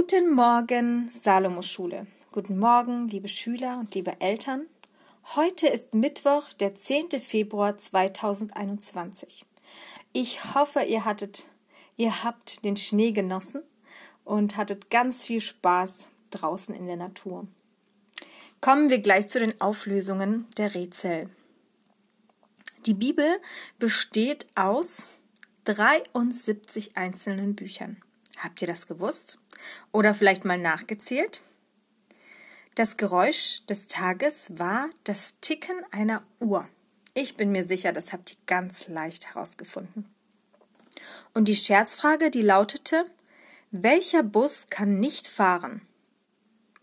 Guten Morgen, Salomo Schule. Guten Morgen, liebe Schüler und liebe Eltern. Heute ist Mittwoch, der 10. Februar 2021. Ich hoffe, ihr hattet, ihr habt den Schnee genossen und hattet ganz viel Spaß draußen in der Natur. Kommen wir gleich zu den Auflösungen der Rätsel. Die Bibel besteht aus 73 einzelnen Büchern. Habt ihr das gewusst? Oder vielleicht mal nachgezählt? Das Geräusch des Tages war das Ticken einer Uhr. Ich bin mir sicher, das habt ihr ganz leicht herausgefunden. Und die Scherzfrage, die lautete, welcher Bus kann nicht fahren?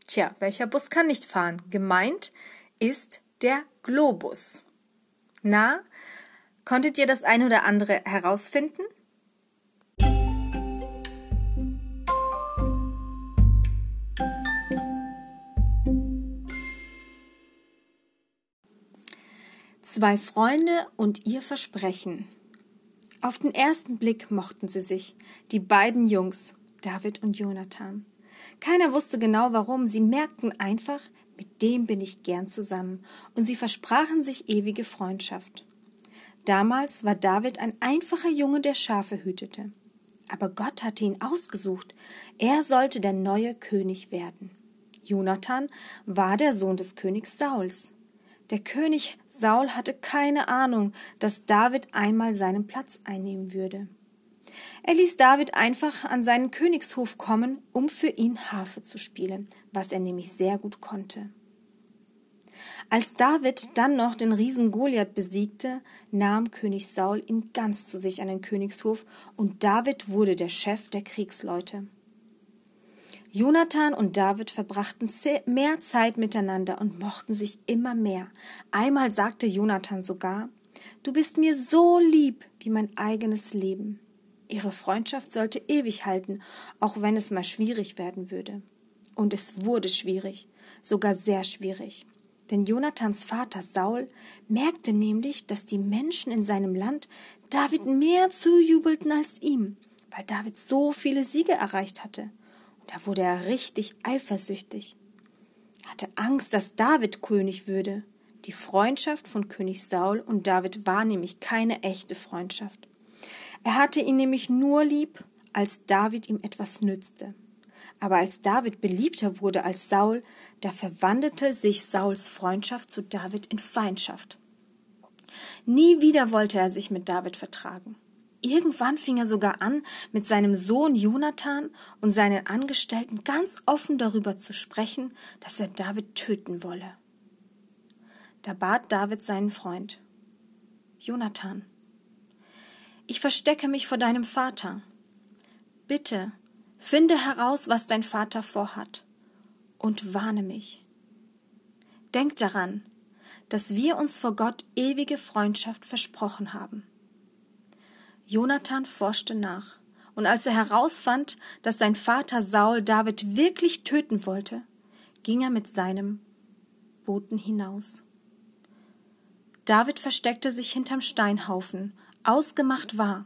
Tja, welcher Bus kann nicht fahren? Gemeint ist der Globus. Na, konntet ihr das ein oder andere herausfinden? Zwei Freunde und ihr Versprechen. Auf den ersten Blick mochten sie sich, die beiden Jungs, David und Jonathan. Keiner wusste genau warum, sie merkten einfach, mit dem bin ich gern zusammen, und sie versprachen sich ewige Freundschaft. Damals war David ein einfacher Junge, der Schafe hütete. Aber Gott hatte ihn ausgesucht. Er sollte der neue König werden. Jonathan war der Sohn des Königs Sauls. Der König Saul hatte keine Ahnung, dass David einmal seinen Platz einnehmen würde. Er ließ David einfach an seinen Königshof kommen, um für ihn Harfe zu spielen, was er nämlich sehr gut konnte. Als David dann noch den Riesen Goliath besiegte, nahm König Saul ihn ganz zu sich an den Königshof und David wurde der Chef der Kriegsleute. Jonathan und David verbrachten mehr Zeit miteinander und mochten sich immer mehr. Einmal sagte Jonathan sogar, Du bist mir so lieb wie mein eigenes Leben. Ihre Freundschaft sollte ewig halten, auch wenn es mal schwierig werden würde. Und es wurde schwierig, sogar sehr schwierig. Denn Jonathans Vater Saul merkte nämlich, dass die Menschen in seinem Land David mehr zujubelten als ihm, weil David so viele Siege erreicht hatte. Da wurde er richtig eifersüchtig. Er hatte Angst, dass David König würde. Die Freundschaft von König Saul und David war nämlich keine echte Freundschaft. Er hatte ihn nämlich nur lieb, als David ihm etwas nützte. Aber als David beliebter wurde als Saul, da verwandelte sich Sauls Freundschaft zu David in Feindschaft. Nie wieder wollte er sich mit David vertragen. Irgendwann fing er sogar an, mit seinem Sohn Jonathan und seinen Angestellten ganz offen darüber zu sprechen, dass er David töten wolle. Da bat David seinen Freund Jonathan, ich verstecke mich vor deinem Vater. Bitte, finde heraus, was dein Vater vorhat, und warne mich. Denk daran, dass wir uns vor Gott ewige Freundschaft versprochen haben. Jonathan forschte nach, und als er herausfand, dass sein Vater Saul David wirklich töten wollte, ging er mit seinem Boten hinaus. David versteckte sich hinterm Steinhaufen, ausgemacht war,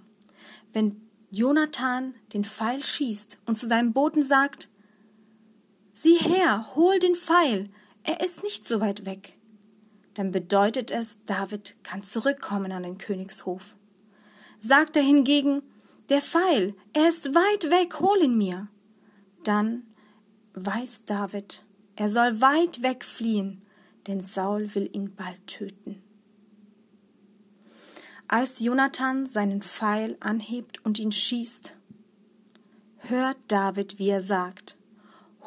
wenn Jonathan den Pfeil schießt und zu seinem Boten sagt, Sieh her, hol den Pfeil, er ist nicht so weit weg, dann bedeutet es, David kann zurückkommen an den Königshof. Sagt er hingegen, der Pfeil, er ist weit weg, hol ihn mir. Dann weiß David, er soll weit weg fliehen, denn Saul will ihn bald töten. Als Jonathan seinen Pfeil anhebt und ihn schießt, hört David, wie er sagt,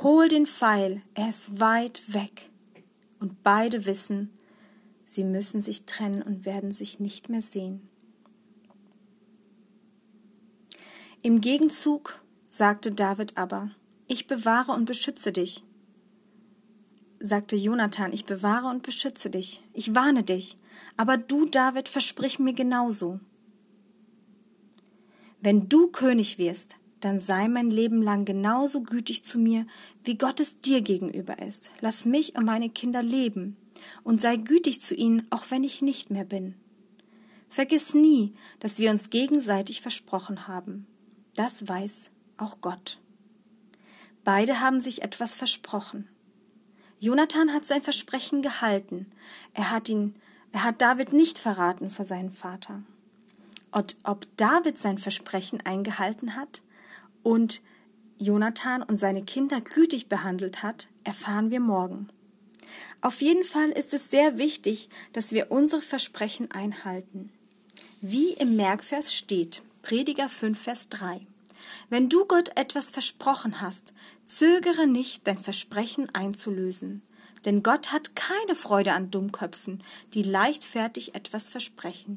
Hol den Pfeil, er ist weit weg. Und beide wissen, sie müssen sich trennen und werden sich nicht mehr sehen. Im Gegenzug sagte David aber, ich bewahre und beschütze dich. Sagte Jonathan, ich bewahre und beschütze dich, ich warne dich, aber du, David, versprich mir genauso. Wenn du König wirst, dann sei mein Leben lang genauso gütig zu mir, wie Gott es dir gegenüber ist. Lass mich und meine Kinder leben und sei gütig zu ihnen, auch wenn ich nicht mehr bin. Vergiss nie, dass wir uns gegenseitig versprochen haben. Das weiß auch Gott. Beide haben sich etwas versprochen. Jonathan hat sein Versprechen gehalten. Er hat ihn, er hat David nicht verraten vor seinem Vater. Und ob David sein Versprechen eingehalten hat und Jonathan und seine Kinder gütig behandelt hat, erfahren wir morgen. Auf jeden Fall ist es sehr wichtig, dass wir unsere Versprechen einhalten. Wie im Merkvers steht, Prediger 5, Vers 3. Wenn du Gott etwas versprochen hast, zögere nicht, dein Versprechen einzulösen. Denn Gott hat keine Freude an Dummköpfen, die leichtfertig etwas versprechen.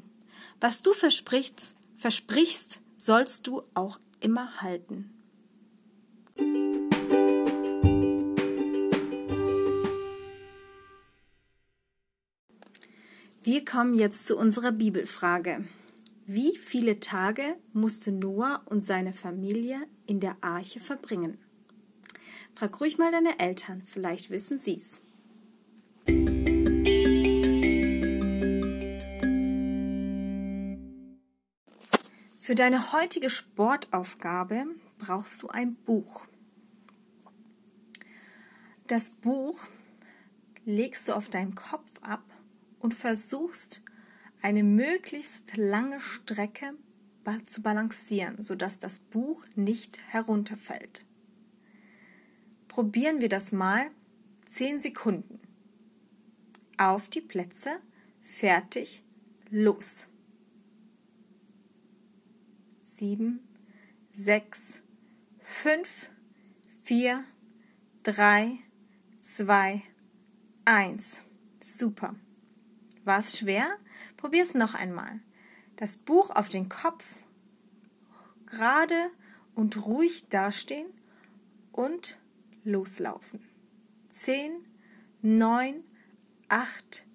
Was du versprichst, versprichst, sollst du auch immer halten. Wir kommen jetzt zu unserer Bibelfrage. Wie viele Tage musste Noah und seine Familie in der Arche verbringen? Frag ruhig mal deine Eltern, vielleicht wissen sie's. Für deine heutige Sportaufgabe brauchst du ein Buch. Das Buch legst du auf deinen Kopf ab und versuchst eine möglichst lange Strecke zu balancieren, sodass das Buch nicht herunterfällt. Probieren wir das mal. 10 Sekunden. Auf die Plätze, fertig, los. 7, 6, 5, 4, 3, 2, 1. Super. War es schwer? Probier es noch einmal. Das Buch auf den Kopf, gerade und ruhig dastehen und loslaufen. Zehn, neun, acht,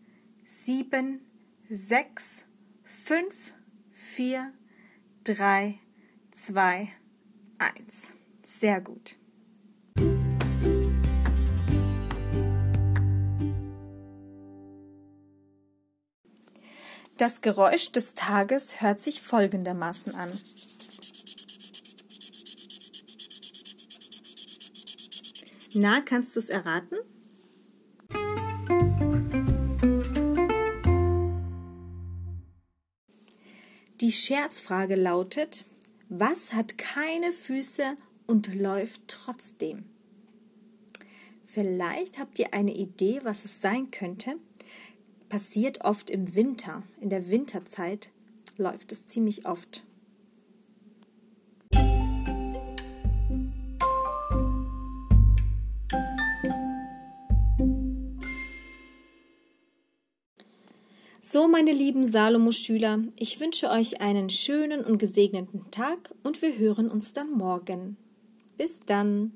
sieben, sechs, fünf, vier, drei, zwei, eins. Sehr gut. Das Geräusch des Tages hört sich folgendermaßen an. Na, kannst du es erraten? Die Scherzfrage lautet, was hat keine Füße und läuft trotzdem? Vielleicht habt ihr eine Idee, was es sein könnte passiert oft im Winter. In der Winterzeit läuft es ziemlich oft. So, meine lieben Salomo-Schüler, ich wünsche euch einen schönen und gesegneten Tag und wir hören uns dann morgen. Bis dann.